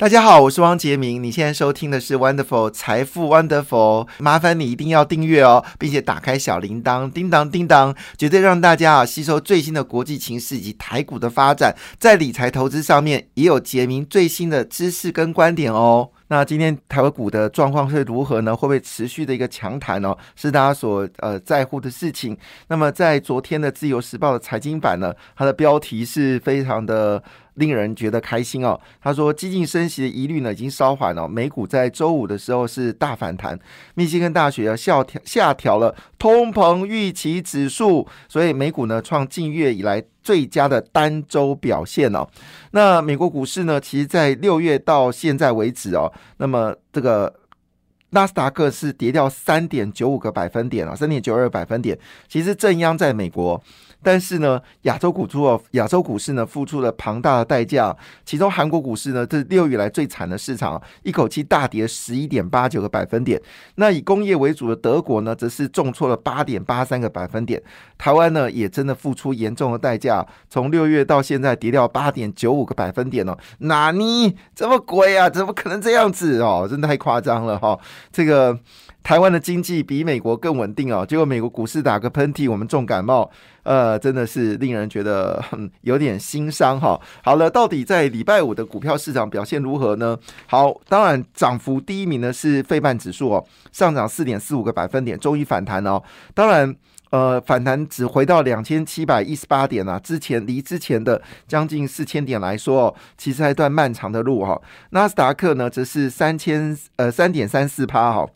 大家好，我是汪杰明。你现在收听的是 Wonderful 财富 Wonderful，麻烦你一定要订阅哦，并且打开小铃铛，叮当叮当，绝对让大家啊吸收最新的国际情势以及台股的发展，在理财投资上面也有杰明最新的知识跟观点哦。那今天台湾股的状况是如何呢？会不会持续的一个强弹哦？是大家所呃在乎的事情。那么在昨天的自由时报的财经版呢，它的标题是非常的。令人觉得开心哦。他说，激进升息的疑虑呢已经稍缓了。美股在周五的时候是大反弹。密西根大学要下调下调了通膨预期指数，所以美股呢创近月以来最佳的单周表现哦。那美国股市呢，其实在六月到现在为止哦，那么这个纳斯达克是跌掉三点九五个百分点啊，三点九二个百分点。其实正央在美国。但是呢，亚洲股出哦，亚洲股市呢付出了庞大的代价。其中韩国股市呢，这是六月来最惨的市场，一口气大跌十一点八九个百分点。那以工业为主的德国呢，则是重挫了八点八三个百分点。台湾呢，也真的付出严重的代价，从六月到现在跌掉八点九五个百分点哦。哪尼这么贵啊？怎么可能这样子哦？真的太夸张了哈！这个台湾的经济比美国更稳定哦，结果美国股市打个喷嚏，我们重感冒。呃，真的是令人觉得有点心伤哈。好了，到底在礼拜五的股票市场表现如何呢？好，当然涨幅第一名呢是费半指数哦，上涨四点四五个百分点，终于反弹哦。当然，呃，反弹只回到两千七百一十八点啊，之前离之前的将近四千点来说，哦其实还一段漫长的路哈。纳斯达克呢，则是三千呃三点三四趴哈。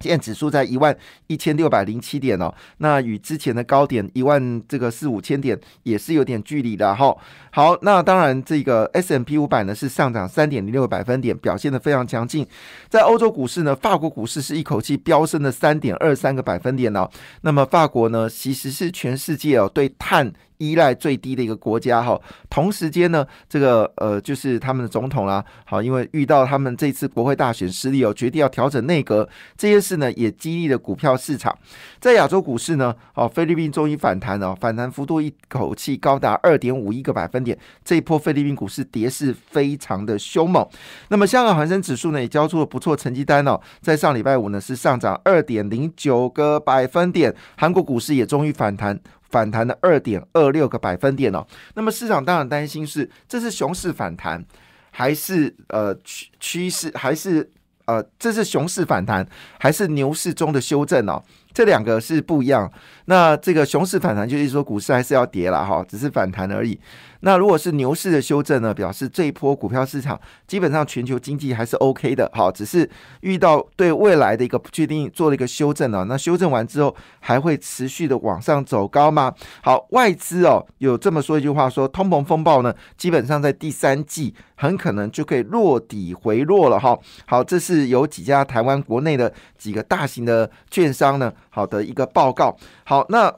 现在指数在一万一千六百零七点哦，那与之前的高点一万这个四五千点也是有点距离的哈。好，那当然这个 S M P 五百呢是上涨三点零六个百分点，表现的非常强劲。在欧洲股市呢，法国股市是一口气飙升了三点二三个百分点哦。那么法国呢，其实是全世界哦对碳。依赖最低的一个国家哈，同时间呢，这个呃就是他们的总统啦，好，因为遇到他们这次国会大选失利哦，决定要调整内阁，这些事呢也激励了股票市场。在亚洲股市呢，哦，菲律宾终于反弹了，反弹幅度一口气高达二点五一个百分点，这一波菲律宾股市跌势非常的凶猛。那么香港恒生指数呢也交出了不错成绩单哦，在上礼拜五呢是上涨二点零九个百分点，韩国股市也终于反弹。反弹的二点二六个百分点哦，那么市场当然担心是这是熊市反弹，还是呃趋趋势，还是呃这是熊市反弹，还是牛市中的修正哦？这两个是不一样。那这个熊市反弹就是说股市还是要跌了哈，只是反弹而已。那如果是牛市的修正呢，表示这一波股票市场基本上全球经济还是 OK 的，好，只是遇到对未来的一个不确定，做了一个修正啊。那修正完之后还会持续的往上走高吗？好，外资哦有这么说一句话，说通膨风暴呢，基本上在第三季很可能就可以落底回落了哈。好，这是有几家台湾国内的几个大型的券商呢，好的一个报告。好，那。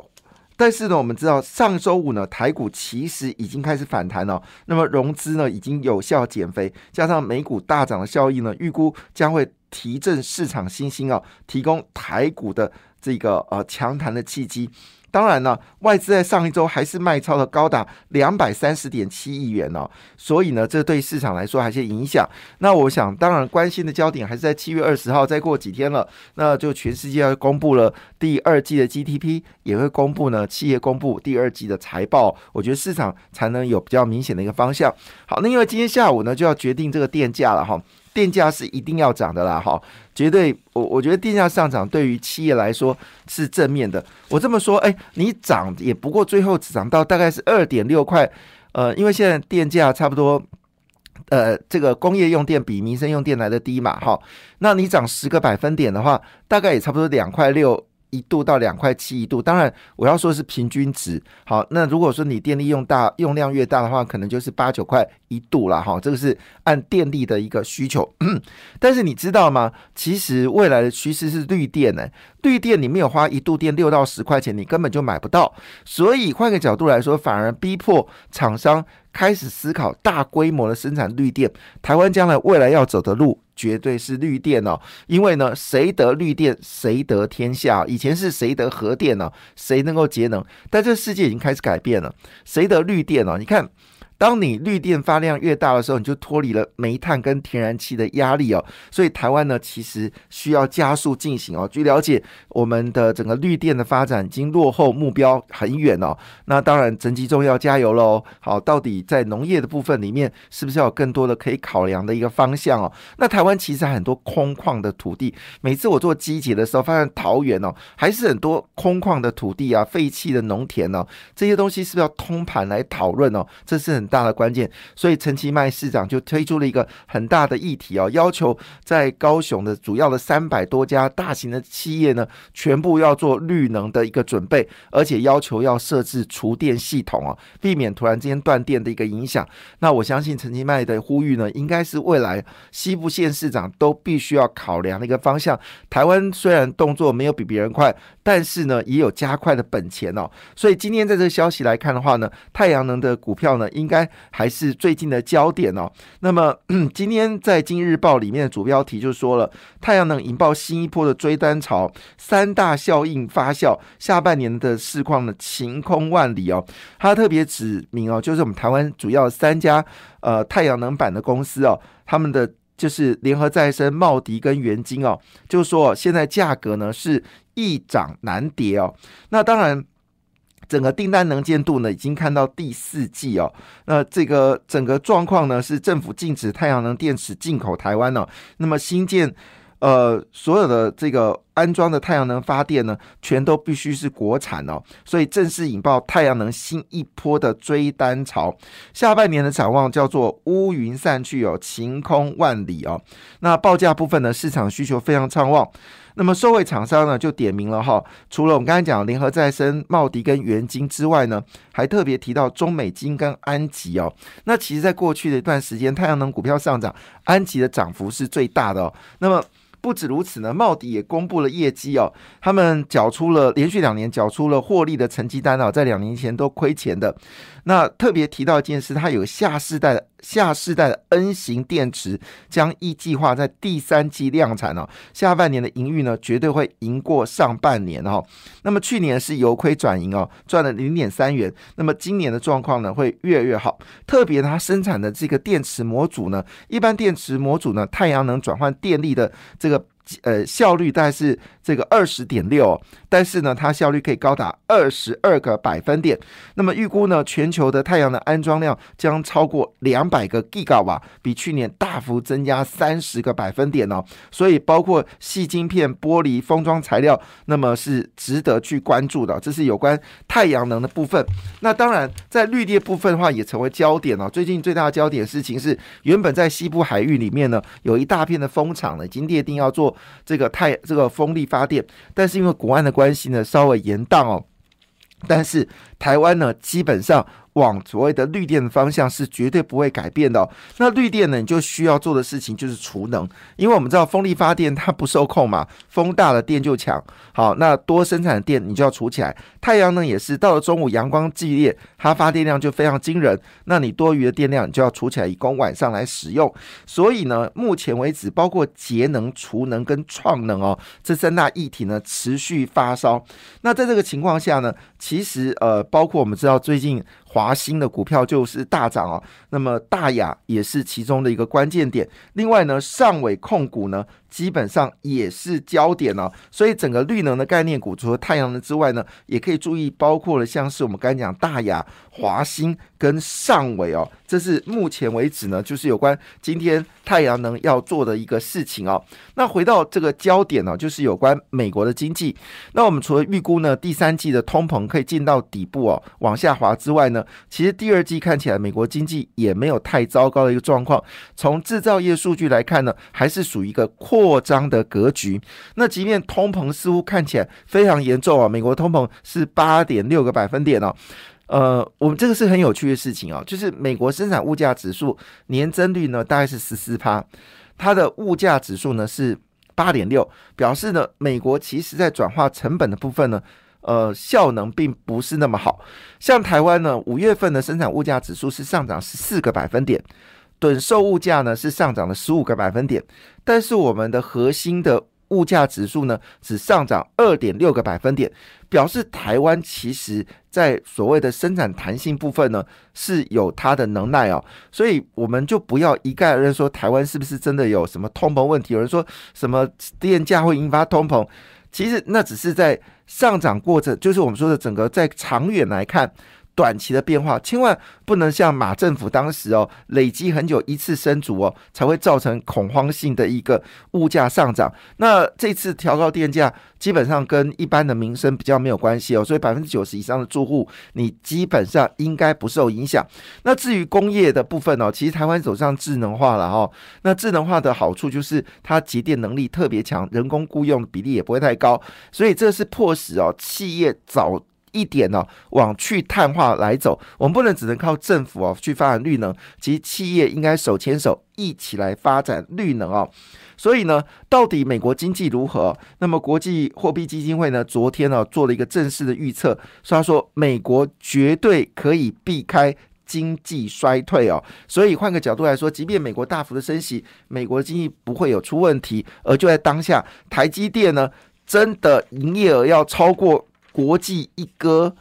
但是呢，我们知道上周五呢，台股其实已经开始反弹了。那么融资呢，已经有效减肥，加上美股大涨的效应呢，预估将会提振市场信心啊，提供台股的这个呃强弹的契机。当然呢，外资在上一周还是卖超了高达两百三十点七亿元哦，所以呢，这对市场来说还是影响。那我想，当然关心的焦点还是在七月二十号，再过几天了，那就全世界要公布了第二季的 GDP，也会公布呢企业公布第二季的财报，我觉得市场才能有比较明显的一个方向。好，那因为今天下午呢就要决定这个电价了哈。电价是一定要涨的啦，哈，绝对，我我觉得电价上涨对于企业来说是正面的。我这么说，哎，你涨也不过最后只涨到大概是二点六块，呃，因为现在电价差不多，呃，这个工业用电比民生用电来的低嘛，哈，那你涨十个百分点的话，大概也差不多两块六。一度到两块七一度，当然我要说是平均值。好，那如果说你电力用大用量越大的话，可能就是八九块一度了哈。这个是按电力的一个需求。但是你知道吗？其实未来的趋势是绿电呢。绿电你没有花一度电六到十块钱，你根本就买不到。所以换个角度来说，反而逼迫厂商开始思考大规模的生产绿电。台湾将来未来要走的路。绝对是绿电哦，因为呢，谁得绿电，谁得天下。以前是谁得核电呢？谁能够节能？但这个世界已经开始改变了，谁得绿电呢？你看。当你绿电发量越大的时候，你就脱离了煤炭跟天然气的压力哦。所以台湾呢，其实需要加速进行哦。据了解，我们的整个绿电的发展已经落后目标很远哦。那当然，整集中要加油喽。好，到底在农业的部分里面，是不是要有更多的可以考量的一个方向哦？那台湾其实很多空旷的土地，每次我做机节的时候，发现桃园哦，还是很多空旷的土地啊，废弃的农田哦，这些东西是不是要通盘来讨论哦？这是很大的关键。所以陈其迈市长就推出了一个很大的议题哦，要求在高雄的主要的三百多家大型的企业呢，全部要做绿能的一个准备，而且要求要设置厨电系统哦，避免突然之间断电的一个影响。那我相信陈其迈的呼吁呢，应该是未来西部县市长都必须要考量的一个方向。台湾虽然动作没有比别人快，但是呢，也有加快的本钱哦。所以今天在这个消息来看的话呢，太阳能的股票呢，应该还是最近的焦点哦。那么今天在《今日报》里面的主标题就说了，太阳能引爆新一波的追单潮，三大效应发酵，下半年的市况呢晴空万里哦。他特别指明哦，就是我们台湾主要三家呃太阳能板的公司哦，他们的就是联合再生、茂迪跟元晶哦，就是说现在价格呢是易涨难跌哦。那当然。整个订单能见度呢，已经看到第四季哦。那这个整个状况呢，是政府禁止太阳能电池进口台湾呢。那么新建呃所有的这个安装的太阳能发电呢，全都必须是国产哦。所以正式引爆太阳能新一波的追单潮。下半年的展望叫做乌云散去哦，晴空万里哦。那报价部分呢，市场需求非常畅旺。那么，受惠厂商呢，就点名了哈。除了我们刚才讲联合再生、茂迪跟元晶之外呢，还特别提到中美金跟安吉哦。那其实，在过去的一段时间，太阳能股票上涨，安吉的涨幅是最大的哦。那么，不止如此呢，茂迪也公布了业绩哦，他们缴出了连续两年缴出了获利的成绩单哦，在两年前都亏钱的。那特别提到一件事，它有下世代的。下世代的 N 型电池将一计划在第三季量产哦，下半年的盈余呢绝对会赢过上半年哦。那么去年是由亏转盈哦，赚了零点三元。那么今年的状况呢会越来越好，特别它生产的这个电池模组呢，一般电池模组呢，太阳能转换电力的这个。呃，效率大概是这个二十点六，但是呢，它效率可以高达二十二个百分点。那么预估呢，全球的太阳能安装量将超过两百个 g 瓦瓦，比去年大幅增加三十个百分点哦。所以包括细晶片、玻璃封装材料，那么是值得去关注的。这是有关太阳能的部分。那当然，在绿电部分的话，也成为焦点哦。最近最大的焦点事情是，原本在西部海域里面呢，有一大片的风场呢，已经列定要做。这个太这个风力发电，但是因为国安的关系呢，稍微延宕哦。但是台湾呢，基本上。往所谓的绿电的方向是绝对不会改变的。那绿电呢，你就需要做的事情就是储能，因为我们知道风力发电它不受控嘛，风大了电就强。好，那多生产的电你就要储起来。太阳能也是，到了中午阳光剧烈，它发电量就非常惊人。那你多余的电量你就要储起来，以供晚上来使用。所以呢，目前为止，包括节能、储能跟创能哦，这三大议题呢持续发烧。那在这个情况下呢，其实呃，包括我们知道最近。华兴的股票就是大涨哦，那么大雅也是其中的一个关键点。另外呢，上尾控股呢，基本上也是焦点哦。所以整个绿能的概念股，除了太阳能之外呢，也可以注意，包括了像是我们刚才讲大雅、华兴跟上尾哦。这是目前为止呢，就是有关今天太阳能要做的一个事情哦。那回到这个焦点呢，就是有关美国的经济。那我们除了预估呢，第三季的通膨可以进到底部哦，往下滑之外呢，其实第二季看起来美国经济也没有太糟糕的一个状况。从制造业数据来看呢，还是属于一个扩张的格局。那即便通膨似乎看起来非常严重啊，美国通膨是八点六个百分点哦。呃，我们这个是很有趣的事情哦，就是美国生产物价指数年增率呢大概是十四趴，它的物价指数呢是八点六，表示呢美国其实在转化成本的部分呢，呃效能并不是那么好。像台湾呢，五月份的生产物价指数是上涨十四个百分点，趸售物价呢是上涨了十五个百分点，但是我们的核心的物价指数呢只上涨二点六个百分点，表示台湾其实在所谓的生产弹性部分呢是有它的能耐哦，所以我们就不要一概而论说台湾是不是真的有什么通膨问题，有人说什么电价会引发通膨，其实那只是在上涨过程，就是我们说的整个在长远来看。短期的变化，千万不能像马政府当时哦，累积很久一次升足哦，才会造成恐慌性的一个物价上涨。那这次调高电价，基本上跟一般的民生比较没有关系哦，所以百分之九十以上的住户，你基本上应该不受影响。那至于工业的部分哦，其实台湾走上智能化了哈。那智能化的好处就是它节电能力特别强，人工雇佣比例也不会太高，所以这是迫使哦企业早。一点呢，往去碳化来走，我们不能只能靠政府哦去发展绿能，其实企业应该手牵手一起来发展绿能哦。所以呢，到底美国经济如何？那么国际货币基金会呢，昨天呢做了一个正式的预测，说他说美国绝对可以避开经济衰退哦。所以换个角度来说，即便美国大幅的升息，美国的经济不会有出问题。而就在当下，台积电呢，真的营业额要超过。国际一哥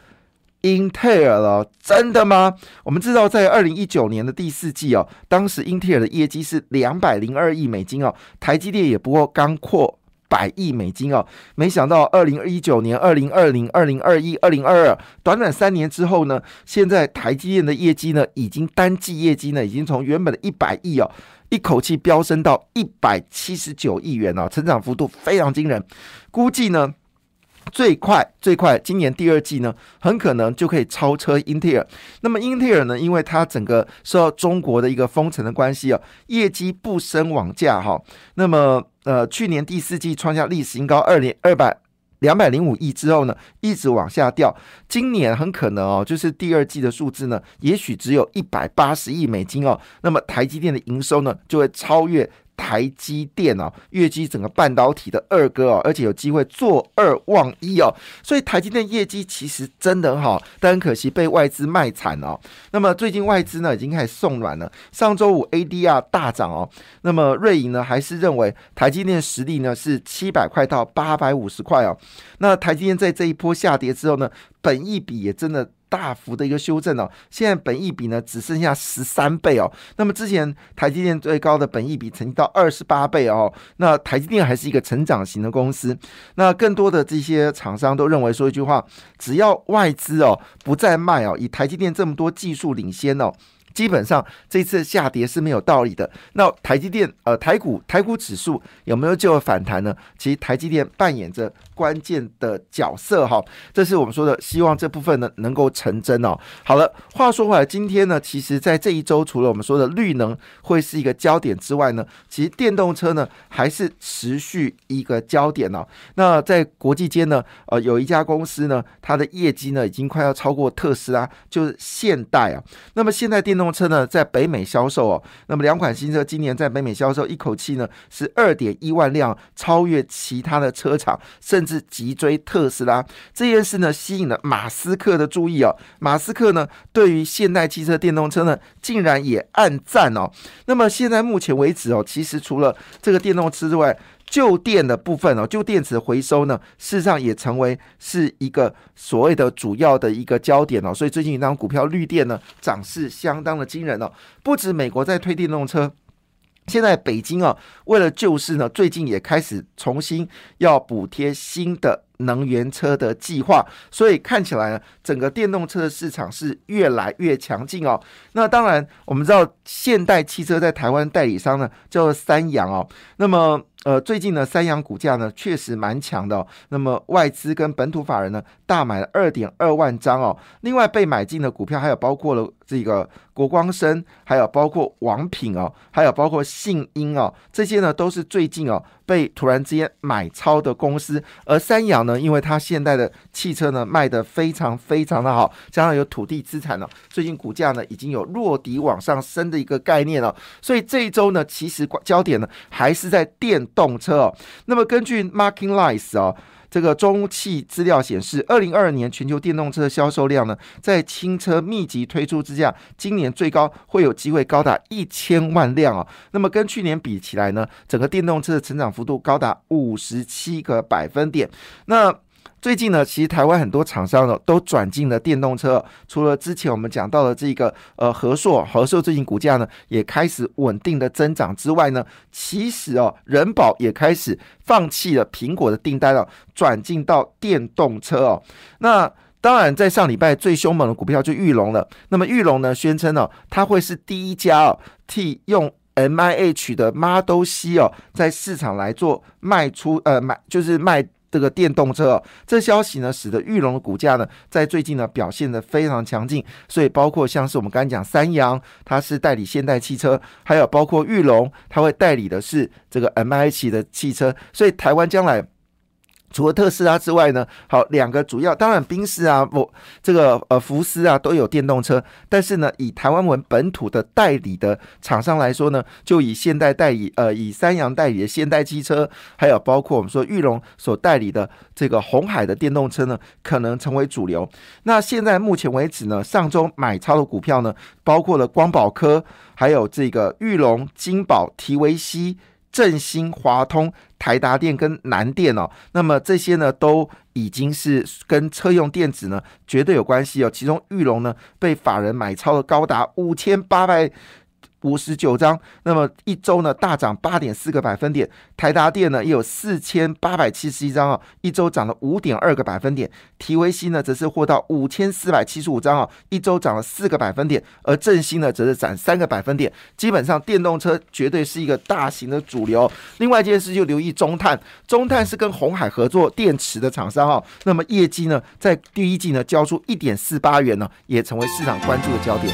英特尔了，真的吗？我们知道，在二零一九年的第四季哦，当时英特尔的业绩是两百零二亿美金哦，台积电也不过刚过百亿美金哦。没想到二零一九年、二零二零、二零二一、二零二二，短短三年之后呢，现在台积电的业绩呢，已经单季业绩呢，已经从原本的一百亿哦，一口气飙升到一百七十九亿元哦，成长幅度非常惊人，估计呢。最快最快，今年第二季呢，很可能就可以超车英特尔。那么英特尔呢，因为它整个受到中国的一个封城的关系啊，业绩不升往价哈。那么呃，去年第四季创下历史新高，二零二百两百零五亿之后呢，一直往下掉。今年很可能哦，就是第二季的数字呢，也许只有一百八十亿美金哦。那么台积电的营收呢，就会超越。台积电啊，跃居整个半导体的二哥哦，而且有机会做二望一哦，所以台积电业绩其实真的很好，但很可惜被外资卖惨哦。那么最近外资呢已经开始送软了，上周五 ADR 大涨哦。那么瑞银呢还是认为台积电实力呢是七百块到八百五十块哦。那台积电在这一波下跌之后呢，本益比也真的。大幅的一个修正哦，现在本益比呢只剩下十三倍哦。那么之前台积电最高的本益比曾经到二十八倍哦。那台积电还是一个成长型的公司。那更多的这些厂商都认为说一句话：只要外资哦不再卖哦，以台积电这么多技术领先哦。基本上这次下跌是没有道理的。那台积电呃台股台股指数有没有就有反弹呢？其实台积电扮演着关键的角色哈，这是我们说的，希望这部分呢能够成真哦。好了，话说回来，今天呢，其实在这一周，除了我们说的绿能会是一个焦点之外呢，其实电动车呢还是持续一个焦点哦。那在国际间呢，呃，有一家公司呢，它的业绩呢已经快要超过特斯拉，就是现代啊。那么现在电动动车呢，在北美销售哦，那么两款新车今年在北美销售，一口气呢是二点一万辆，超越其他的车厂，甚至急追特斯拉。这件事呢，吸引了马斯克的注意哦。马斯克呢，对于现代汽车电动车呢，竟然也暗赞哦。那么现在目前为止哦，其实除了这个电动车之外，旧电的部分哦，旧电池回收呢，事实上也成为是一个所谓的主要的一个焦点哦。所以最近一张股票绿电呢，涨势相当的惊人哦。不止美国在推电动车，现在北京啊，为了救市呢，最近也开始重新要补贴新的。能源车的计划，所以看起来呢，整个电动车的市场是越来越强劲哦。那当然，我们知道现代汽车在台湾代理商呢叫做三洋哦。那么呃，最近呢，三洋股价呢确实蛮强的。那么外资跟本土法人呢大买了二点二万张哦。另外被买进的股票还有包括了这个国光生，还有包括王品哦，还有包括信英哦，这些呢都是最近哦被突然之间买超的公司。而三洋呢，因为它现在的汽车呢卖得非常非常的好，加上有土地资产呢，最近股价呢已经有落底往上升的一个概念了。所以这一周呢，其实焦点呢还是在电。动车哦，那么根据 Marking Lights 哦，这个中汽资料显示，二零二二年全球电动车销售量呢，在轻车密集推出之下，今年最高会有机会高达一千万辆哦。那么跟去年比起来呢，整个电动车的成长幅度高达五十七个百分点。那最近呢，其实台湾很多厂商呢都转进了电动车。除了之前我们讲到的这个呃和硕，和硕最近股价呢也开始稳定的增长之外呢，其实哦人保也开始放弃了苹果的订单了，转进到电动车哦。那当然，在上礼拜最凶猛的股票就玉龙了。那么玉龙呢宣称哦，它会是第一家哦替用 M I H 的 Model C 哦在市场来做卖出呃买就是卖。这个电动车，这消息呢，使得玉龙的股价呢，在最近呢表现的非常强劲。所以，包括像是我们刚才讲三洋，它是代理现代汽车，还有包括玉龙，它会代理的是这个 M I H 的汽车。所以，台湾将来。除了特斯拉之外呢，好两个主要，当然宾士啊，不这个呃福斯啊都有电动车，但是呢，以台湾文本土的代理的厂商来说呢，就以现代代理呃以三洋代理的现代汽车，还有包括我们说玉龙所代理的这个红海的电动车呢，可能成为主流。那现在目前为止呢，上周买超的股票呢，包括了光宝科，还有这个玉龙、金宝、提维西。振兴、华通、台达电跟南电哦，那么这些呢都已经是跟车用电子呢绝对有关系哦。其中玉龙呢被法人买超了高达五千八百。五十九张，那么一周呢大涨八点四个百分点。台达电呢也有四千八百七十一张啊，一周涨了五点二个百分点。提维西呢则是获到五千四百七十五张啊，一周涨了四个百分点。而振兴呢则是涨三个百分点。基本上电动车绝对是一个大型的主流。另外一件事就留意中碳，中碳是跟红海合作电池的厂商哈，那么业绩呢在第一季呢交出一点四八元呢，也成为市场关注的焦点。